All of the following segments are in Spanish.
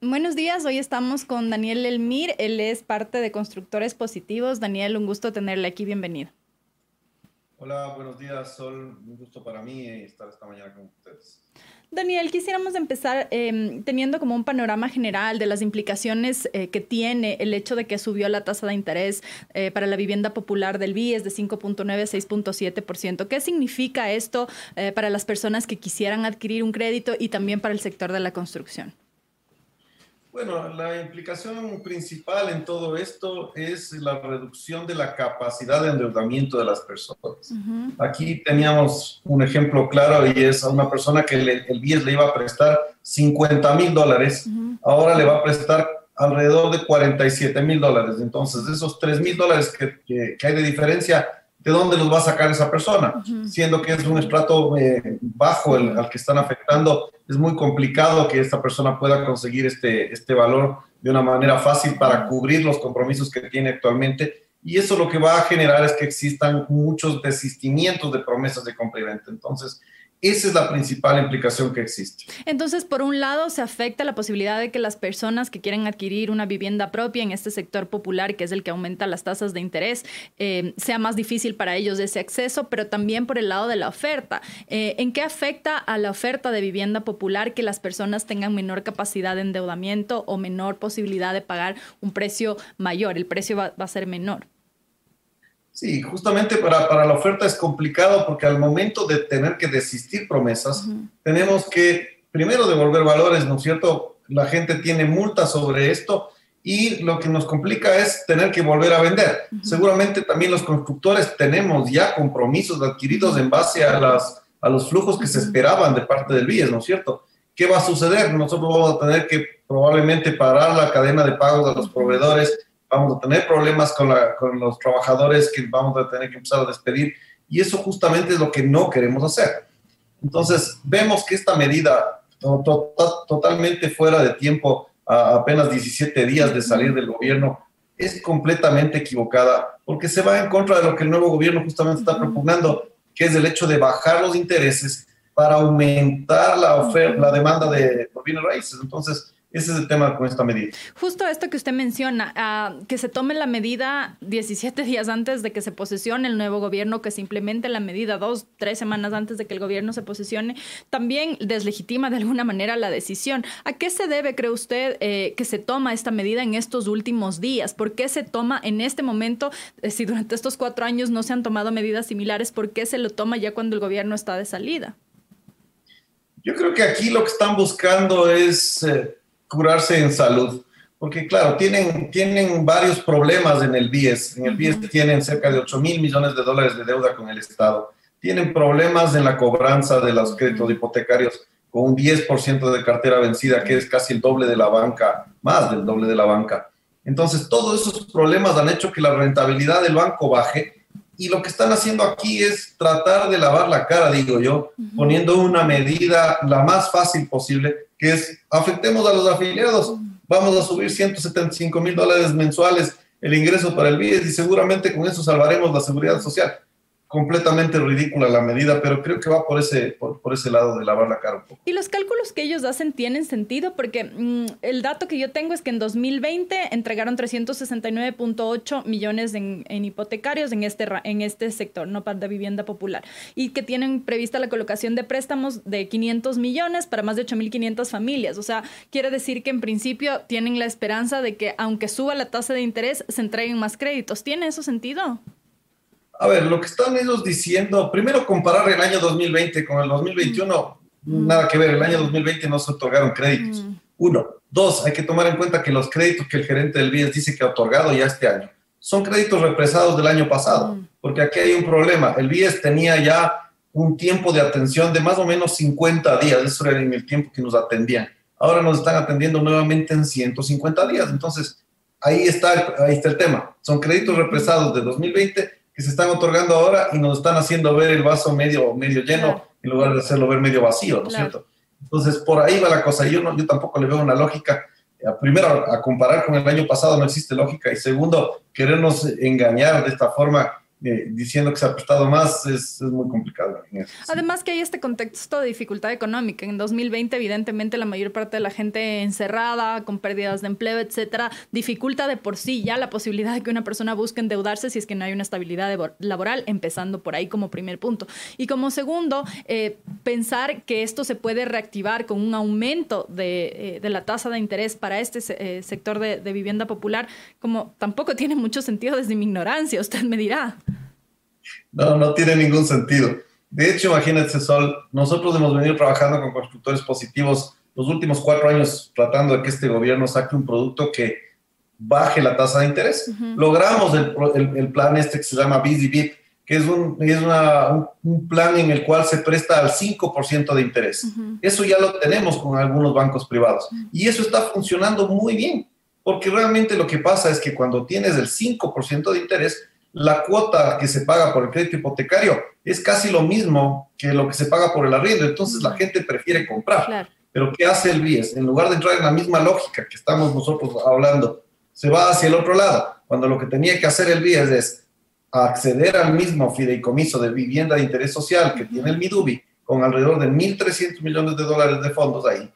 Buenos días, hoy estamos con Daniel Elmir, él es parte de Constructores Positivos. Daniel, un gusto tenerle aquí, bienvenido. Hola, buenos días, Sol, un gusto para mí estar esta mañana con ustedes. Daniel, quisiéramos empezar em, teniendo como un panorama general de las implicaciones eh, que tiene el hecho de que subió la tasa de interés eh, para la vivienda popular del BIES de 5.9 a 6.7%. ¿Qué significa esto eh, para las personas que quisieran adquirir un crédito y también para el sector de la construcción? Bueno, la implicación principal en todo esto es la reducción de la capacidad de endeudamiento de las personas. Aquí teníamos un ejemplo claro y es a una persona que el BIES le iba a prestar 50 mil dólares, ahora le va a prestar alrededor de 47 mil dólares. Entonces, esos 3 mil dólares que, que hay de diferencia, ¿de dónde los va a sacar esa persona? Siendo que es un estrato eh, bajo el, al que están afectando, es muy complicado que esta persona pueda conseguir este, este valor de una manera fácil para cubrir los compromisos que tiene actualmente. Y eso lo que va a generar es que existan muchos desistimientos de promesas de compra y venta. Entonces, esa es la principal implicación que existe. Entonces, por un lado, se afecta la posibilidad de que las personas que quieren adquirir una vivienda propia en este sector popular, que es el que aumenta las tasas de interés, eh, sea más difícil para ellos ese acceso, pero también por el lado de la oferta. Eh, ¿En qué afecta a la oferta de vivienda popular que las personas tengan menor capacidad de endeudamiento o menor posibilidad de pagar un precio mayor? El precio va a ser menor. Sí, justamente para, para, la oferta es complicado porque al momento de tener que desistir promesas, tenemos que primero devolver valores, ¿no es cierto? La gente tiene multas sobre esto y lo que nos complica es tener que volver a vender. Seguramente también los constructores tenemos ya compromisos adquiridos en base a, las, a los flujos que se esperaban de parte del BIES, ¿no es cierto? ¿Qué va a suceder? Nosotros vamos a tener que probablemente parar la cadena de pagos de los proveedores vamos a tener problemas con, con los trabajadores que vamos a tener que empezar a despedir y eso justamente es lo que no queremos hacer. Entonces, vemos que esta medida totalmente fuera de tiempo, a apenas 17 días de salir del gobierno, es completamente equivocada porque se va en contra de lo que el nuevo gobierno justamente está propugnando, que es el hecho de bajar los intereses para aumentar la oferta, la demanda de bienes raíces. Entonces, ese es el tema con esta medida. Justo esto que usted menciona, ah, que se tome la medida 17 días antes de que se posesione el nuevo gobierno, que se implemente la medida dos, tres semanas antes de que el gobierno se posesione, también deslegitima de alguna manera la decisión. ¿A qué se debe, cree usted, eh, que se toma esta medida en estos últimos días? ¿Por qué se toma en este momento, eh, si durante estos cuatro años no se han tomado medidas similares, por qué se lo toma ya cuando el gobierno está de salida? Yo creo que aquí lo que están buscando es... Eh, curarse en salud. Porque claro, tienen, tienen varios problemas en el BIES. En el BIES tienen cerca de 8 mil millones de dólares de deuda con el Estado. Tienen problemas en la cobranza de los créditos hipotecarios con un 10% de cartera vencida, que es casi el doble de la banca, más del doble de la banca. Entonces, todos esos problemas han hecho que la rentabilidad del banco baje y lo que están haciendo aquí es tratar de lavar la cara, digo yo, poniendo una medida la más fácil posible que es afectemos a los afiliados, vamos a subir 175 mil dólares mensuales el ingreso para el BIES y seguramente con eso salvaremos la seguridad social completamente ridícula la medida, pero creo que va por ese, por, ese lado de lavar la cara un poco. Y los cálculos que ellos hacen tienen sentido porque mm, el dato que yo tengo es que en 2020 entregaron 369.8 millones en, hipotecarios en este, en este sector, no para de vivienda popular, y que tienen prevista la colocación de préstamos de 500 millones para más de 8.500 familias. O sea, quiere decir que en principio tienen la esperanza de que aunque suba la tasa de interés, se entreguen más créditos. ¿Tiene eso sentido? A ver, lo que están ellos diciendo, primero comparar el año 2020 con el 2021, mm. nada que ver, el año 2020 no se otorgaron créditos. Mm. Uno. Dos, hay que tomar en cuenta que los créditos que el gerente del BIES dice que ha otorgado ya este año son créditos represados del año pasado, mm. porque aquí hay un problema. El BIES tenía ya un tiempo de atención de más o menos 50 días, eso era en el tiempo que nos atendían. Ahora nos están atendiendo nuevamente en 150 días, entonces ahí está, ahí está el tema. Son créditos represados de 2020 que se están otorgando ahora y nos están haciendo ver el vaso medio, medio lleno en lugar de hacerlo ver medio vacío, ¿no es cierto? Entonces, por ahí va la cosa. Yo, no, yo tampoco le veo una lógica. Eh, primero, a comparar con el año pasado no existe lógica. Y segundo, querernos engañar de esta forma eh, diciendo que se ha prestado más es, muy complicado. Además que hay este contexto de dificultad económica. En 2020, evidentemente, la mayor parte de la gente encerrada, con pérdidas de empleo, etcétera, dificulta de por sí ya la posibilidad de que una persona busque endeudarse si es que no hay una estabilidad laboral, empezando por ahí como primer punto. Y como segundo, eh, pensar que esto se puede reactivar con un aumento de, eh, la tasa de interés para este sector de, de vivienda popular, como tampoco tiene mucho sentido desde mi ignorancia, usted me dirá. No, no tiene ningún sentido. De hecho, imagínate, Sol, nosotros hemos venido trabajando con constructores positivos los últimos cuatro años tratando de que este gobierno saque un producto que baje la tasa de interés. Logramos el, plan este que se llama BizzyBit, que es, un, es un, plan en el cual se presta al 5% de interés. Eso ya lo tenemos con algunos bancos privados. Y eso está funcionando muy bien, porque realmente lo que pasa es que cuando tienes el 5% de interés, la cuota que se paga por el crédito hipotecario es casi lo mismo que lo que se paga por el arriendo, entonces la gente prefiere comprar. Pero ¿qué hace el BIES? En lugar de entrar en la misma lógica que estamos nosotros hablando, se va hacia el otro lado, cuando lo que tenía que hacer el BIES es acceder al mismo fideicomiso de vivienda de interés social que tiene el MIDUBI, con alrededor de 1.300 millones de dólares de fondos ahí,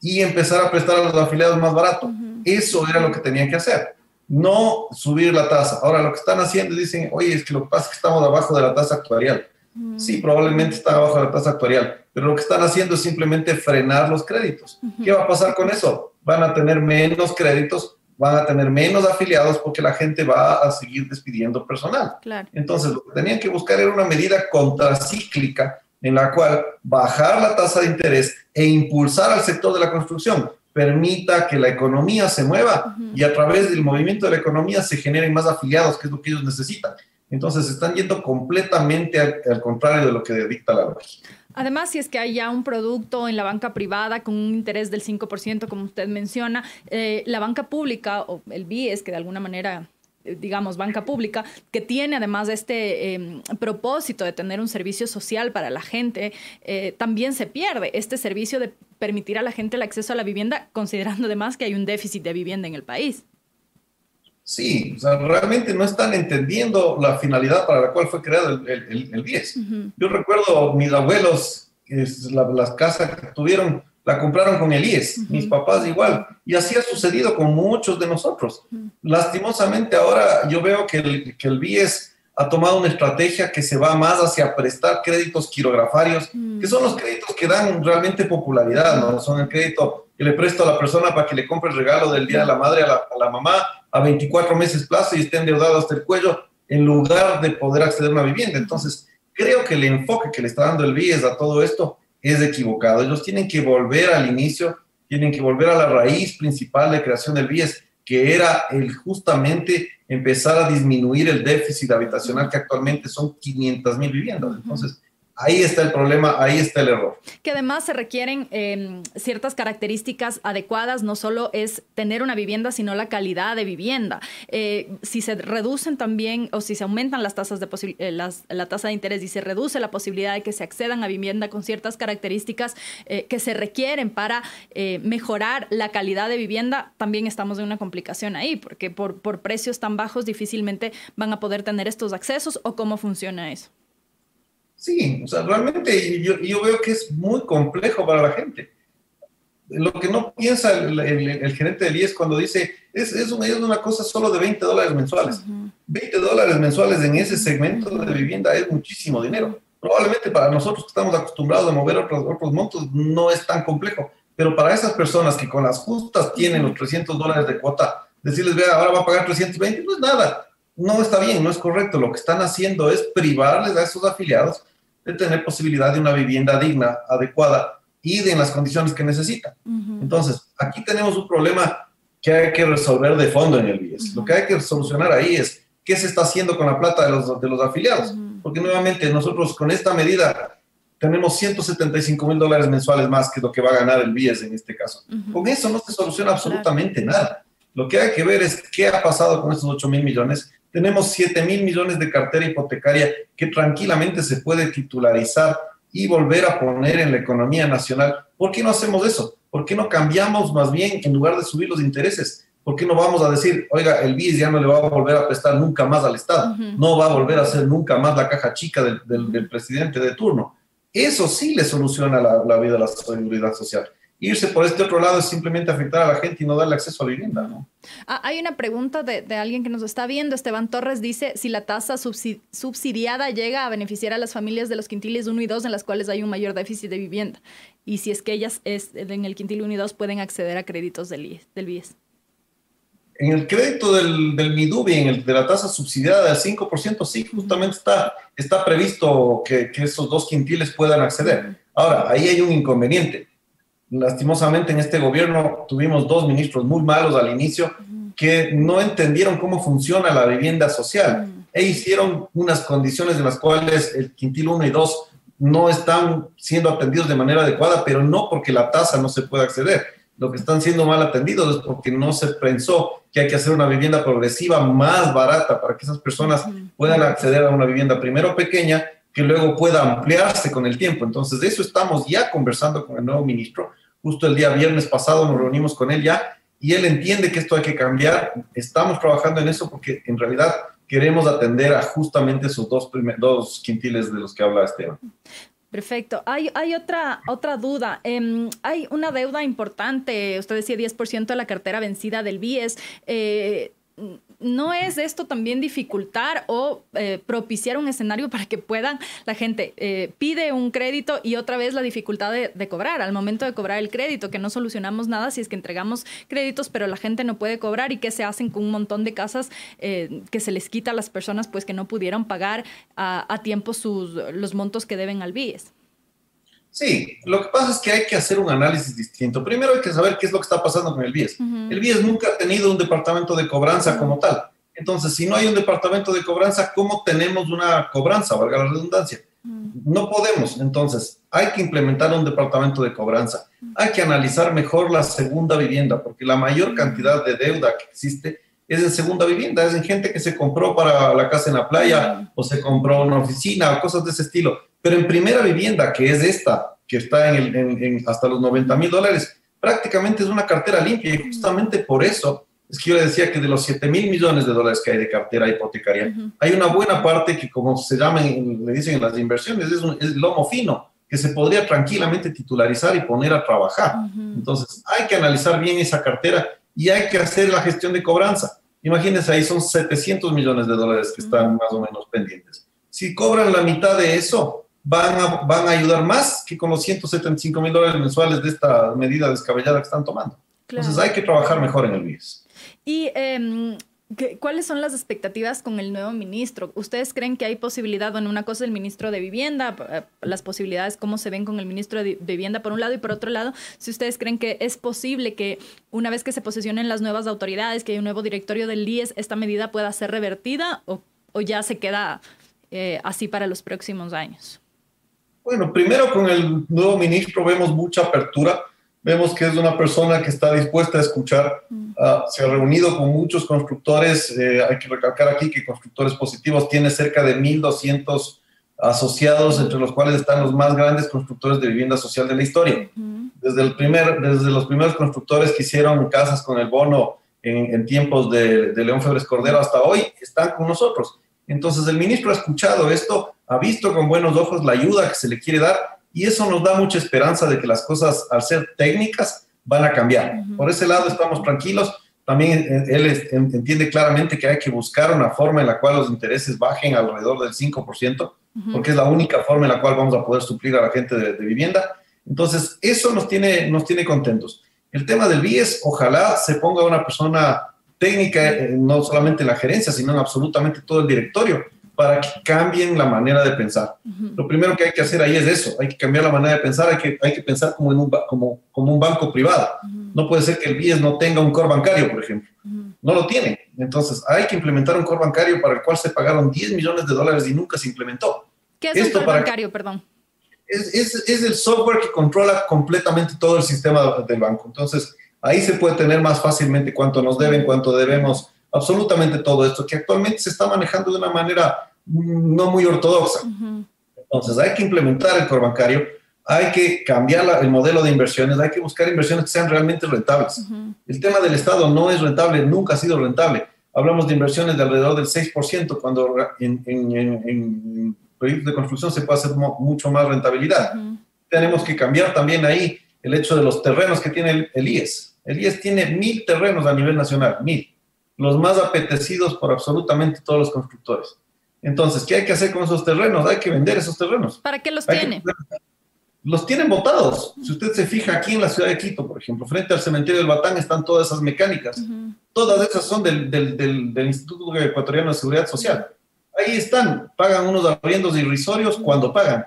y empezar a prestar a los afiliados más barato. Eso era lo que tenía que hacer no subir la tasa. Ahora lo que están haciendo dicen, oye, es que lo que pasa es que estamos abajo de la tasa actuarial. Mm. Sí, probablemente están abajo de la tasa actuarial, pero lo que están haciendo es simplemente frenar los créditos. ¿Qué va a pasar con eso? Van a tener menos créditos, van a tener menos afiliados porque la gente va a seguir despidiendo personal. Entonces, lo que tenían que buscar era una medida contracíclica en la cual bajar la tasa de interés e impulsar al sector de la construcción permita que la economía se mueva y a través del movimiento de la economía se generen más afiliados, que es lo que ellos necesitan. Entonces están yendo completamente al, contrario de lo que dicta la lógica. Además, si es que hay ya un producto en la banca privada con un interés del 5%, como usted menciona, eh, la banca pública o el BIES, que de alguna manera digamos, banca pública, que tiene además este em, propósito de tener un servicio social para la gente, eh, también se pierde este servicio de permitir a la gente el acceso a la vivienda, considerando además que hay un déficit de vivienda en el país. Sí, o sea, realmente no están entendiendo la finalidad para la cual fue creado el, el, 10. Yo recuerdo mis abuelos, las casas que tuvieron la compraron con el IES, mis papás igual, y así ha sucedido con muchos de nosotros. Lastimosamente ahora yo veo que el, que el BIES ha tomado una estrategia que se va más hacia prestar créditos quirografarios, que son los créditos que dan realmente popularidad, ¿no? Son el crédito que le presto a la persona para que le compre el regalo del Día de la Madre a la, a la mamá a 24 meses plazo y esté endeudado hasta el cuello, en lugar de poder acceder a una vivienda. Entonces, creo que el enfoque que le está dando el BIES a todo esto es equivocado. Ellos tienen que volver al inicio, tienen que volver a la raíz principal de creación del BIES, que era el justamente empezar a disminuir el déficit habitacional que actualmente son 500 mil viviendas. Entonces, Ahí está el problema, ahí está el error. Que además se requieren em, ciertas características adecuadas, no solo es tener una vivienda, sino la calidad de vivienda. Eh, si se reducen también o si se aumentan las tasas de eh, la tasa de interés y se reduce la posibilidad de que se accedan a vivienda con ciertas características eh, que se requieren para mejorar la calidad de vivienda, también estamos en una complicación ahí, porque por, por precios tan bajos difícilmente van a poder tener estos accesos o cómo funciona eso. Sí, o sea, realmente yo, yo, veo que es muy complejo para la gente. Lo que no piensa el, el, gerente del IES cuando dice, es, es, una, es una cosa solo de 20 dólares mensuales. 20 dólares mensuales en ese segmento de vivienda es muchísimo dinero. Probablemente para nosotros que estamos acostumbrados a mover otros, otros montos no es tan complejo, pero para esas personas que con las justas tienen los 300 dólares de cuota, decirles, vea, ahora va a pagar 320, no es nada no está bien, no es correcto. Lo que están haciendo es privarles a esos afiliados de tener posibilidad de una vivienda digna, adecuada y de en las condiciones que necesitan. Entonces, aquí tenemos un problema que hay que resolver de fondo en el BIES. Lo que hay que solucionar ahí es qué se está haciendo con la plata de los, de los afiliados. Porque nuevamente nosotros con esta medida tenemos 175 mil dólares mensuales más que lo que va a ganar el BIES en este caso. Con eso no se soluciona absolutamente nada. Lo que hay que ver es qué ha pasado con estos 8 mil millones tenemos 7 mil millones de cartera hipotecaria que tranquilamente se puede titularizar y volver a poner en la economía nacional. ¿Por qué no hacemos eso? ¿Por qué no cambiamos más bien, en lugar de subir los intereses, ¿por qué no vamos a decir, oiga, el BIS ya no le va a volver a prestar nunca más al Estado? No va a volver a ser nunca más la caja chica del, presidente de turno. Eso sí le soluciona la, la vida de la seguridad social irse por este otro lado es simplemente afectar a la gente y no darle acceso a la vivienda, ¿no? Ah, hay una pregunta de, alguien que nos está viendo. Esteban Torres dice, si la tasa subsidiada llega a beneficiar a las familias de los quintiles 1 y 2 en las cuales hay un mayor déficit de vivienda, y si es que ellas es, en el quintil 1 y 2 pueden acceder a créditos del, del BIES. En el crédito del, del MIDUBI, en el de la tasa subsidiada del 5%, sí, justamente está, está previsto que, que esos dos quintiles puedan acceder. Ahora, ahí hay un inconveniente lastimosamente en este gobierno tuvimos dos ministros muy malos al inicio que no entendieron cómo funciona la vivienda social. E hicieron unas condiciones en las cuales el quintil 1 y 2 no están siendo atendidos de manera adecuada, pero no porque la tasa no se pueda acceder. Lo que están siendo mal atendidos es porque no se pensó que hay que hacer una vivienda progresiva más barata para que esas personas puedan acceder a una vivienda primero pequeña que luego pueda ampliarse con el tiempo. Entonces, de eso estamos ya conversando con el nuevo ministro Justo el día viernes pasado nos reunimos con él ya y él entiende que esto hay que cambiar. Estamos trabajando en eso porque en realidad queremos atender a justamente esos dos, dos quintiles de los que habla Esteban. Perfecto. Hay, hay otra, otra duda. Em, hay una deuda importante. Usted decía 10% de la cartera vencida del BIES. Eh, ¿no es esto también dificultar o eh, propiciar un escenario para que puedan, la gente eh, pide un crédito y otra vez la dificultad de, cobrar al momento de cobrar el crédito, que no solucionamos nada si es que entregamos créditos, pero la gente no puede cobrar y qué se hacen con un montón de casas eh, que se les quita a las personas pues que no pudieron pagar a, tiempo sus, los montos que deben al BIES? Sí, lo que pasa es que hay que hacer un análisis distinto. Primero hay que saber qué es lo que está pasando con el BIES. El BIES nunca ha tenido un departamento de cobranza como tal. Entonces, si no hay un departamento de cobranza, ¿cómo tenemos una cobranza, valga la redundancia? No podemos. Entonces, hay que implementar un departamento de cobranza. Hay que analizar mejor la segunda vivienda, porque la mayor cantidad de deuda que existe es en segunda vivienda, es en gente que se compró para la casa en la playa o se compró una oficina o cosas de ese estilo. Pero en primera vivienda, que es esta, que está en, hasta los 90 mil dólares, prácticamente es una cartera limpia y justamente por eso es que yo le decía que de los 7 mil millones de dólares que hay de cartera hipotecaria, hay una buena parte que, como se llaman, le dicen en las inversiones, es, un, es lomo fino, que se podría tranquilamente titularizar y poner a trabajar. Entonces, hay que analizar bien esa cartera y hay que hacer la gestión de cobranza. Imagínense, ahí son 700 millones de dólares que están más o menos pendientes. Si cobran la mitad de eso, van a, van a ayudar más que con los 175 mil dólares mensuales de esta medida descabellada que están tomando. Entonces hay que trabajar mejor en el BIES. Y em, ¿Cuáles son las expectativas con el nuevo ministro? ¿Ustedes creen que hay posibilidad, bueno, una cosa el ministro de Vivienda, eh, las posibilidades, cómo se ven con el ministro de Vivienda por un lado y por otro lado, si ustedes creen que es posible que una vez que se posicionen las nuevas autoridades, que hay un nuevo directorio del IES, esta medida pueda ser revertida o, ya se queda eh, así para los próximos años? Bueno, primero con el nuevo ministro vemos mucha apertura, vemos que es una persona que está dispuesta a escuchar, mm. ah, se ha reunido con muchos constructores, eh, hay que recalcar aquí que Constructores Positivos tiene cerca de 1.200 asociados, entre los cuales están los más grandes constructores de vivienda social de la historia. Desde, el primer, desde los primeros constructores que hicieron casas con el bono en, tiempos de, de León Febres Cordero hasta hoy, están con nosotros. Entonces el ministro ha escuchado esto, ha visto con buenos ojos la ayuda que se le quiere dar y eso nos da mucha esperanza de que las cosas, al ser técnicas, van a cambiar. Por ese lado estamos tranquilos. También eh, él entiende claramente que hay que buscar una forma en la cual los intereses bajen alrededor del 5%, porque es la única forma en la cual vamos a poder suplir a la gente de, vivienda. Entonces, eso nos tiene, nos tiene contentos. El tema del BIES, ojalá se ponga una persona técnica, eh, no solamente en la gerencia, sino en absolutamente todo el directorio, para que cambien la manera de pensar. Lo primero que hay que hacer ahí es eso, hay que cambiar la manera de pensar, hay que, hay que pensar como, en un, como, como un banco privado. No puede ser que el BIES no tenga un core bancario, por ejemplo. No lo tiene. Entonces, hay que implementar un core bancario para el cual se pagaron 10 millones de dólares y nunca se implementó. ¿Qué es un core bancario, perdón? Es, es, es el software que controla completamente todo el sistema del banco. Entonces, ahí se puede tener más fácilmente cuánto nos deben, cuánto debemos, absolutamente todo esto, que actualmente se está manejando de una manera no muy ortodoxa. Entonces hay que implementar el core bancario, hay que cambiar el modelo de inversiones, hay que buscar inversiones que sean realmente rentables. El tema del Estado no es rentable, nunca ha sido rentable. Hablamos de inversiones de alrededor del 6%, cuando en, en, proyectos de construcción se puede hacer mucho más rentabilidad. Tenemos que cambiar también ahí el hecho de los terrenos que tiene el IES. El IES tiene mil terrenos a nivel nacional, mil los más apetecidos por absolutamente todos los constructores. Entonces, ¿qué hay que hacer con esos terrenos? Hay que vender esos terrenos. ¿Para qué los tiene? los tienen votados. Si usted se fija aquí en la ciudad de Quito, por ejemplo, frente al cementerio del Batán están todas esas mecánicas. Todas esas son del, del, del, Instituto Ecuatoriano de Seguridad Social. Ahí están, pagan unos arriendos irrisorios cuando pagan.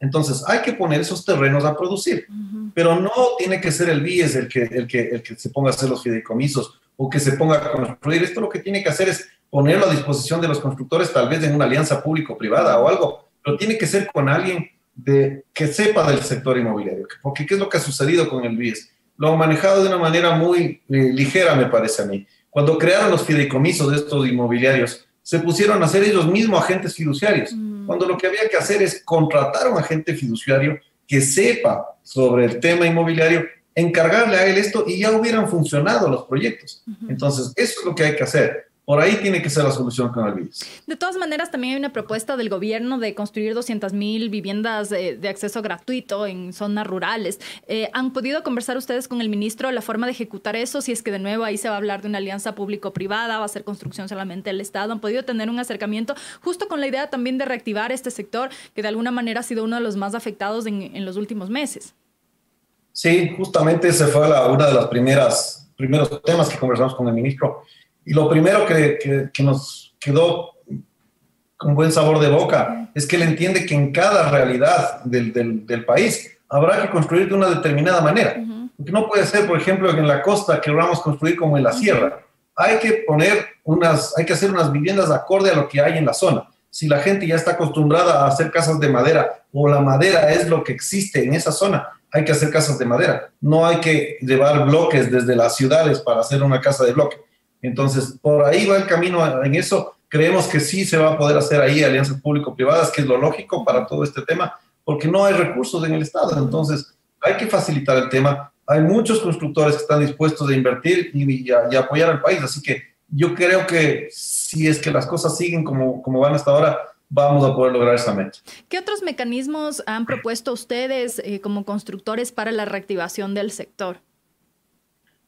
Entonces, hay que poner esos terrenos a producir. Pero no tiene que ser el BIES el que, el, que, el que se ponga a hacer los fideicomisos o que se ponga a construir. Esto lo que tiene que hacer es ponerlo a disposición de los constructores, tal vez en una alianza público-privada o algo, pero tiene que ser con alguien de, que sepa del sector inmobiliario. Porque ¿qué es lo que ha sucedido con el BIES? Lo han manejado de una manera muy eh, ligera, me parece a mí. Cuando crearon los fideicomisos de estos inmobiliarios, se pusieron a ser ellos mismos agentes fiduciarios, mm. cuando lo que había que hacer es contratar a un agente fiduciario que sepa sobre el tema inmobiliario encargarle a él esto y ya hubieran funcionado los proyectos. Entonces, eso es lo que hay que hacer. Por ahí tiene que ser la solución BIS. De todas maneras, también hay una propuesta del gobierno de construir 200 mil viviendas de, acceso gratuito en zonas rurales. Eh, ¿Han podido conversar ustedes con el ministro la forma de ejecutar eso? Si es que de nuevo ahí se va a hablar de una alianza público-privada, va a ser construcción solamente del Estado. ¿Han podido tener un acercamiento justo con la idea también de reactivar este sector que de alguna manera ha sido uno de los más afectados en, en los últimos meses? Sí, justamente ese fue la, una de las primeras primeros temas que conversamos con el ministro. Y lo primero que, que, nos quedó con buen sabor de boca es que él entiende que en cada realidad del, del, del país habrá que construir de una determinada manera. Porque no puede ser, por ejemplo, que en la costa queramos construir como en la sierra. Hay que poner unas, hay que hacer unas viviendas acorde a lo que hay en la zona. Si la gente ya está acostumbrada a hacer casas de madera o la madera es lo que existe en esa zona, hay que hacer casas de madera. No hay que llevar bloques desde las ciudades para hacer una casa de bloque. Entonces, por ahí va el camino en eso. Creemos que sí se va a poder hacer ahí alianzas público-privadas, que es lo lógico para todo este tema, porque no hay recursos en el Estado. Entonces, hay que facilitar el tema. Hay muchos constructores que están dispuestos a invertir y, apoyar al país. Así que yo creo que si es que las cosas siguen como, como van hasta ahora, vamos a poder lograr esa meta. ¿Qué otros mecanismos han propuesto ustedes eh, como constructores para la reactivación del sector?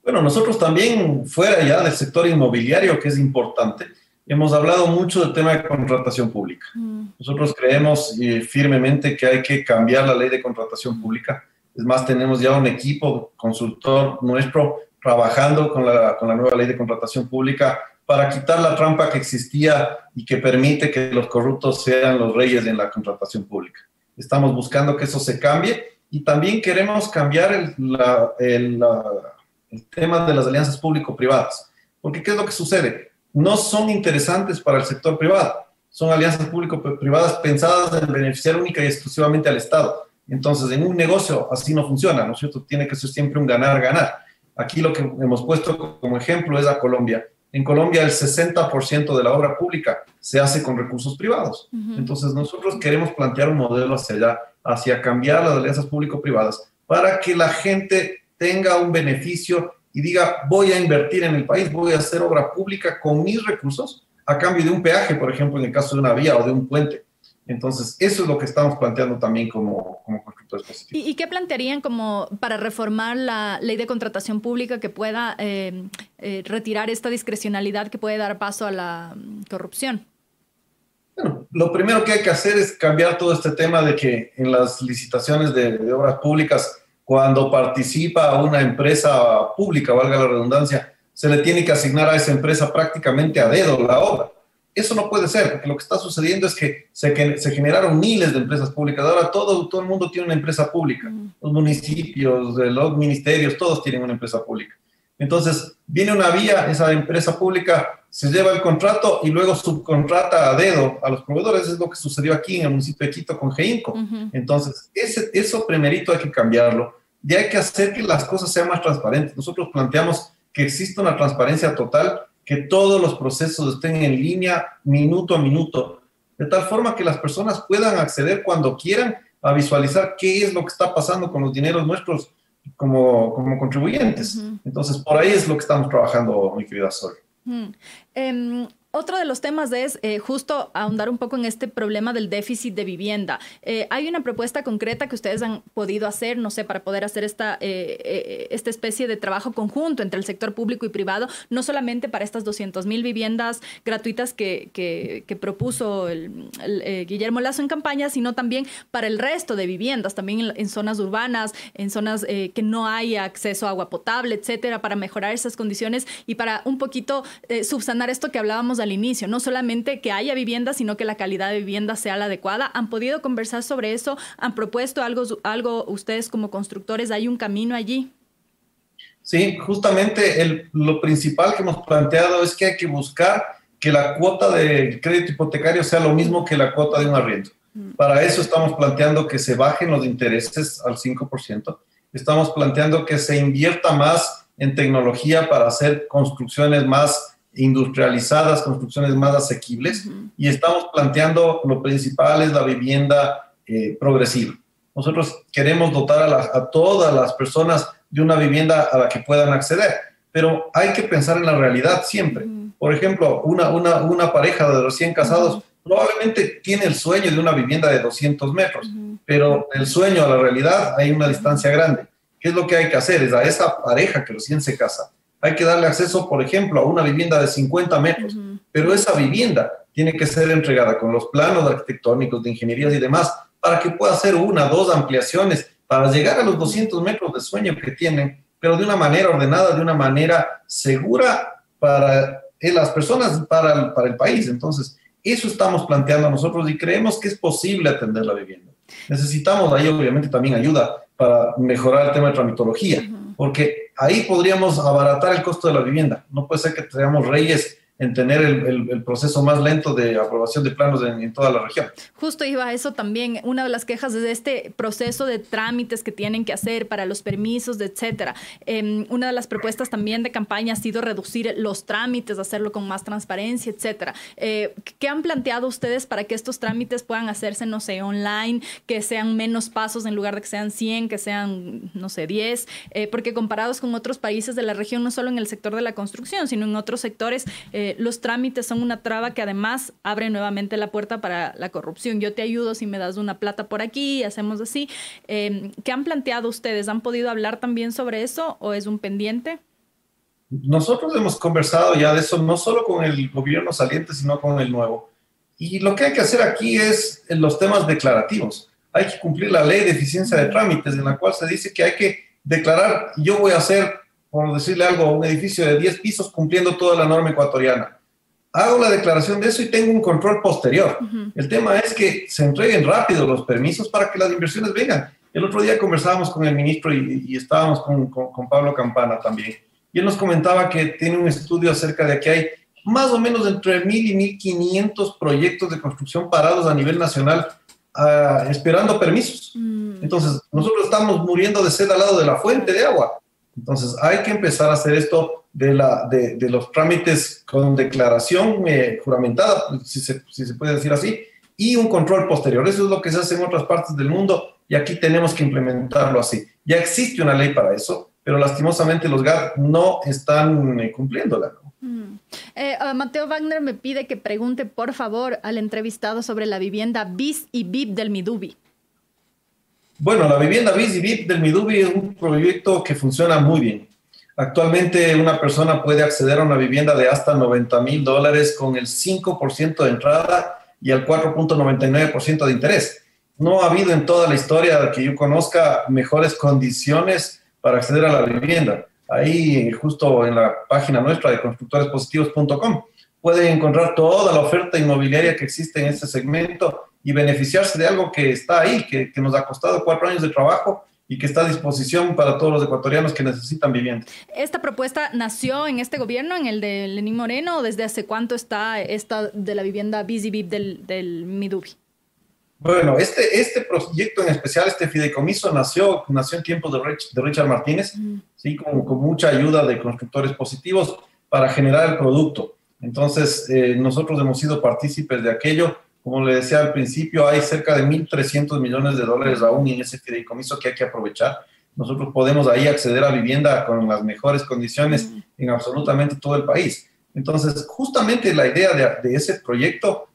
Bueno, nosotros también, fuera ya del sector inmobiliario, que es importante, hemos hablado mucho del tema de contratación pública. Mm. Nosotros creemos eh, firmemente que hay que cambiar la ley de contratación pública. Es más, tenemos ya un equipo consultor nuestro trabajando con la, con la nueva ley de contratación pública para quitar la trampa que existía y que permite que los corruptos sean los reyes en la contratación pública. Estamos buscando que eso se cambie y también queremos cambiar el, el, el tema de las alianzas público-privadas. Porque ¿qué es lo que sucede? No son interesantes para el sector privado. Son alianzas público-privadas pensadas en beneficiar única y exclusivamente al Estado. Entonces, en un negocio así no funciona, ¿no es cierto? Tiene que ser siempre un ganar-ganar. Aquí lo que hemos puesto como ejemplo es a Colombia en Colombia el 60% de la obra pública se hace con recursos privados. Entonces nosotros queremos plantear un modelo hacia allá, hacia cambiar las alianzas público-privadas para que la gente tenga un beneficio y diga, voy a invertir en el país, voy a hacer obra pública con mis recursos a cambio de un peaje, por ejemplo, en el caso de una vía o de un puente. Entonces, eso es lo que estamos planteando también como, como constructores ¿Y, qué plantearían como para reformar la ley de contratación pública que pueda eh, eh, retirar esta discrecionalidad que puede dar paso a la mm, corrupción? Bueno, lo primero que hay que hacer es cambiar todo este tema de que en las licitaciones de, de obras públicas, cuando participa una empresa pública, valga la redundancia, se le tiene que asignar a esa empresa prácticamente a dedo la obra. Eso no puede ser, porque lo que está sucediendo es que se, se generaron miles de empresas públicas. Ahora todo, todo el mundo tiene una empresa pública. Los municipios, los ministerios, todos tienen una empresa pública. Entonces, viene una vía, esa empresa pública se lleva el contrato y luego subcontrata a dedo a los proveedores. Es lo que sucedió aquí en el municipio de Quito con GEINCO. Entonces, ese, eso primerito hay que cambiarlo. Y hay que hacer que las cosas sean más transparentes. Nosotros planteamos que exista una transparencia total que todos los procesos estén en línea minuto a minuto, de tal forma que las personas puedan acceder cuando quieran a visualizar qué es lo que está pasando con los dineros nuestros como, como contribuyentes. Entonces, por ahí es lo que estamos trabajando, mi querida Sol. Otro de los temas es eh, justo ahondar un poco en este problema del déficit de vivienda. Eh, hay una propuesta concreta que ustedes han podido hacer, no sé, para poder hacer esta, eh, esta especie de trabajo conjunto entre el sector público y privado, no solamente para estas 200 mil viviendas gratuitas que, que, propuso el, Guillermo Lazo en campaña, sino también para el resto de viviendas, también en, zonas urbanas, en zonas que no hay acceso a agua potable, etcétera, para mejorar esas condiciones y para un poquito subsanar esto que hablábamos al inicio, no solamente que haya vivienda, sino que la calidad de vivienda sea la adecuada. ¿Han podido conversar sobre eso? ¿Han propuesto algo, algo ustedes como constructores? ¿Hay un camino allí? Sí, justamente lo principal que hemos planteado es que hay que buscar que la cuota de crédito hipotecario sea lo mismo que la cuota de un arriendo. Mm. Para eso estamos planteando que se bajen los intereses al 5%. Estamos planteando que se invierta más en tecnología para hacer construcciones más industrializadas, construcciones más asequibles y estamos planteando lo principal es la vivienda eh, progresiva. Nosotros queremos dotar a, todas las personas de una vivienda a la que puedan acceder, pero hay que pensar en la realidad siempre. Por ejemplo, una, una, una, pareja de recién casados probablemente tiene el sueño de una vivienda de 200 metros, pero el sueño a la realidad hay una distancia grande. ¿Qué es lo que hay que hacer? Es a esa pareja que recién se casa, hay que darle acceso, por ejemplo, a una vivienda de 50 metros, pero esa vivienda tiene que ser entregada con los planos arquitectónicos, de ingeniería y demás, para que pueda hacer una, dos ampliaciones, para llegar a los 200 metros de sueño que tienen, pero de una manera ordenada, de una manera segura para las personas, para para el país. Entonces, eso estamos planteando nosotros y creemos que es posible atender la vivienda. Necesitamos ahí obviamente también ayuda para mejorar el tema de tramitología, porque ahí podríamos abaratar el costo de la vivienda. No puede ser que tengamos reyes en tener el, proceso más lento de aprobación de planos en, toda la región. Justo iba a eso también. Una de las quejas es este proceso de trámites que tienen que hacer para los permisos, etcétera. Em, una de las propuestas también de campaña ha sido reducir los trámites, hacerlo con más transparencia, etcétera. Eh, ¿Qué han planteado ustedes para que estos trámites puedan hacerse, no sé, online, que sean menos pasos en lugar de que sean 100, que sean, no sé, 10? Eh, porque comparados con otros países de la región, no solo en el sector de la construcción, sino en otros sectores, eh, los trámites son una traba que además abre nuevamente la puerta para la corrupción. Yo te ayudo si me das una plata por aquí, hacemos así. Em, ¿Qué han planteado ustedes? ¿Han podido hablar también sobre eso o es un pendiente? Nosotros hemos conversado ya de eso, no solo con el gobierno saliente, sino con el nuevo. Y lo que hay que hacer aquí es en los temas declarativos. Hay que cumplir la ley de eficiencia de trámites, en la cual se dice que hay que declarar, yo voy a hacer por decirle algo, un edificio de 10 pisos cumpliendo toda la norma ecuatoriana. Hago la declaración de eso y tengo un control posterior. El tema es que se entreguen rápido los permisos para que las inversiones vengan. El otro día conversábamos con el ministro y, estábamos con, con, Pablo Campana también. Y él nos comentaba que tiene un estudio acerca de que hay más o menos entre 1.000 y 1.500 proyectos de construcción parados a nivel nacional ah, esperando permisos. Mm. Entonces, nosotros estamos muriendo de sed al lado de la fuente de agua. Entonces, hay que empezar a hacer esto de, la, de, los trámites con declaración eh, juramentada, si se, si se puede decir así, y un control posterior. Eso es lo que se hace en otras partes del mundo y aquí tenemos que implementarlo así. Ya existe una ley para eso, pero lastimosamente los GAT no están eh, cumpliéndola. Mm. Eh, ah, Mateo Wagner me pide que pregunte, por favor, al entrevistado sobre la vivienda BIS y BIP del Midubi. Bueno, la vivienda VIP del Midubi es un proyecto que funciona muy bien. Actualmente una persona puede acceder a una vivienda de hasta 90 mil dólares con el 5% de entrada y el 4.99% de interés. No ha habido en toda la historia que yo conozca mejores condiciones para acceder a la vivienda. Ahí, justo en la página nuestra de constructorespositivos.com, pueden encontrar toda la oferta inmobiliaria que existe en este segmento y beneficiarse de algo que está ahí, que, nos ha costado cuatro años de trabajo y que está a disposición para todos los ecuatorianos que necesitan vivienda. ¿Esta propuesta nació en este gobierno, en el de Lenín Moreno, o desde hace cuánto está esta de la vivienda Busy del, del Midubi? Bueno, este, este proyecto en especial, este fideicomiso, nació, nació en tiempos de, de Richard Martínez, ¿sí? con, con, mucha ayuda de constructores positivos para generar el producto. Entonces, eh, nosotros hemos sido partícipes de aquello Como le decía al principio, hay cerca de 1.300 millones de dólares aún en ese fideicomiso que hay que aprovechar. Nosotros podemos ahí acceder a vivienda con las mejores condiciones en absolutamente todo el país. Entonces, justamente la idea de, ese proyecto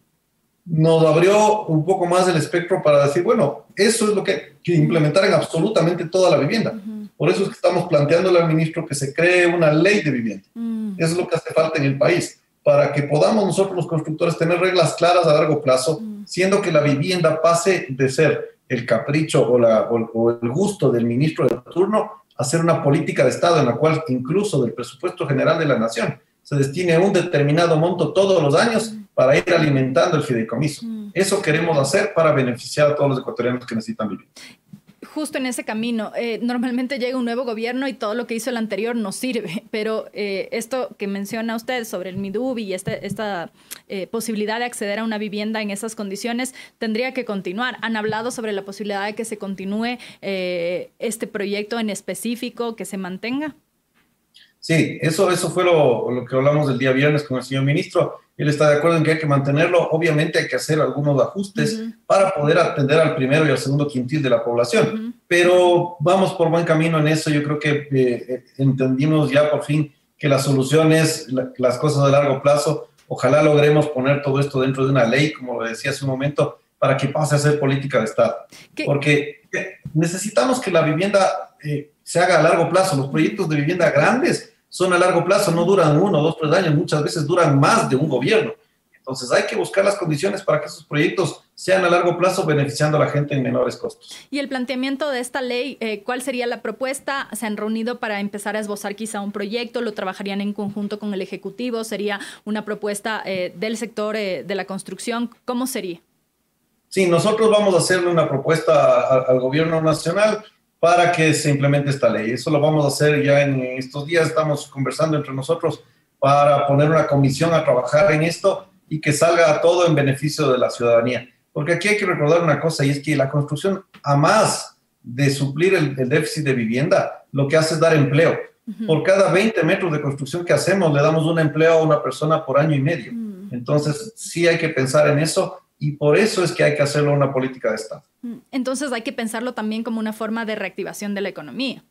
nos abrió un poco más el espectro para decir, bueno, eso es lo que, que implementar en absolutamente toda la vivienda. Por eso es que estamos planteándole al ministro que se cree una ley de vivienda. Eso es lo que hace falta en el país, para que podamos nosotros los constructores tener reglas claras a largo plazo, siendo que la vivienda pase de ser el capricho o, la, o el gusto del ministro de turno a ser una política de Estado en la cual incluso del presupuesto general de la nación se destine un determinado monto todos los años para ir alimentando el fideicomiso. Eso queremos hacer para beneficiar a todos los ecuatorianos que necesitan vivir. Justo en ese camino, eh, normalmente llega un nuevo gobierno y todo lo que hizo el anterior no sirve, pero eh, esto que menciona usted sobre el MIDUBI y este, esta eh, posibilidad de acceder a una vivienda en esas condiciones tendría que continuar. ¿Han hablado sobre la posibilidad de que se continúe este proyecto en específico, que se mantenga? Sí, eso, eso fue lo, lo, que hablamos el día viernes con el señor ministro. Él está de acuerdo en que hay que mantenerlo. Obviamente hay que hacer algunos ajustes para poder atender al primero y al segundo quintil de la población. Pero vamos por buen camino en eso. Yo creo que eh, eh, entendimos ya por fin que la solución es las cosas de largo plazo. Ojalá logremos poner todo esto dentro de una ley, como lo decía hace un momento, para que pase a ser política de Estado. Porque eh, necesitamos que la vivienda se haga a largo plazo. Los proyectos de vivienda grandes son a largo plazo, no duran uno, dos, tres años, muchas veces duran más de un gobierno. Entonces hay que buscar las condiciones para que esos proyectos sean a largo plazo beneficiando a la gente en menores costos. Y el planteamiento de esta ley, eh, ¿cuál sería la propuesta? ¿Se han reunido para empezar a esbozar quizá un proyecto? ¿Lo trabajarían en conjunto con el Ejecutivo? ¿Sería una propuesta eh, del sector eh, de la construcción? ¿Cómo sería? Sí, nosotros vamos a hacerle una propuesta al gobierno nacional para que se implemente esta ley. Eso lo vamos a hacer ya en estos días. Estamos conversando entre nosotros para poner una comisión a trabajar en esto y que salga todo en beneficio de la ciudadanía. Porque aquí hay que recordar una cosa y es que la construcción, a más de suplir el, déficit de vivienda, lo que hace es dar empleo. Por cada 20 metros de construcción que hacemos, le damos un empleo a una persona por año y medio. Entonces, sí hay que pensar en eso y por eso es que hay que hacerlo una política de Estado. Mm, entonces hay que pensarlo también como una forma de reactivación de la economía.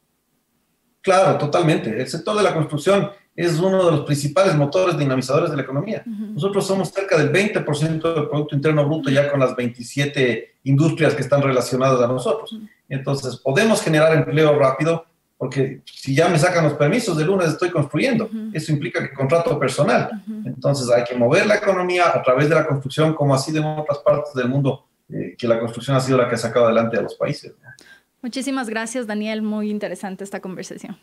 Claro, totalmente. El sector de la construcción es uno de los principales motores dinamizadores de la economía. Nosotros somos cerca del 20% del Producto Interno Bruto ya con las 27 industrias que están relacionadas a nosotros. Entonces, podemos generar empleo rápido, porque si ya me sacan los permisos, de lunes estoy construyendo. Eso implica que contrato personal. Entonces hay que mover la economía a través de la construcción, como ha sido en otras partes del mundo, eh, que la construcción ha sido la que ha sacado adelante a los países. Muchísimas gracias, Daniel. Muy interesante esta conversación.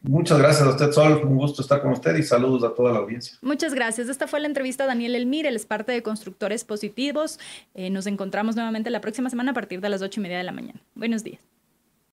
Muchas gracias a usted, Sol. Un gusto estar con usted y saludos a toda la audiencia. Muchas gracias. Esta fue la entrevista a Daniel Elmir, él es parte de Constructores Positivos. Eh, nos encontramos nuevamente la próxima semana a partir de las ocho y media de la mañana. Buenos días.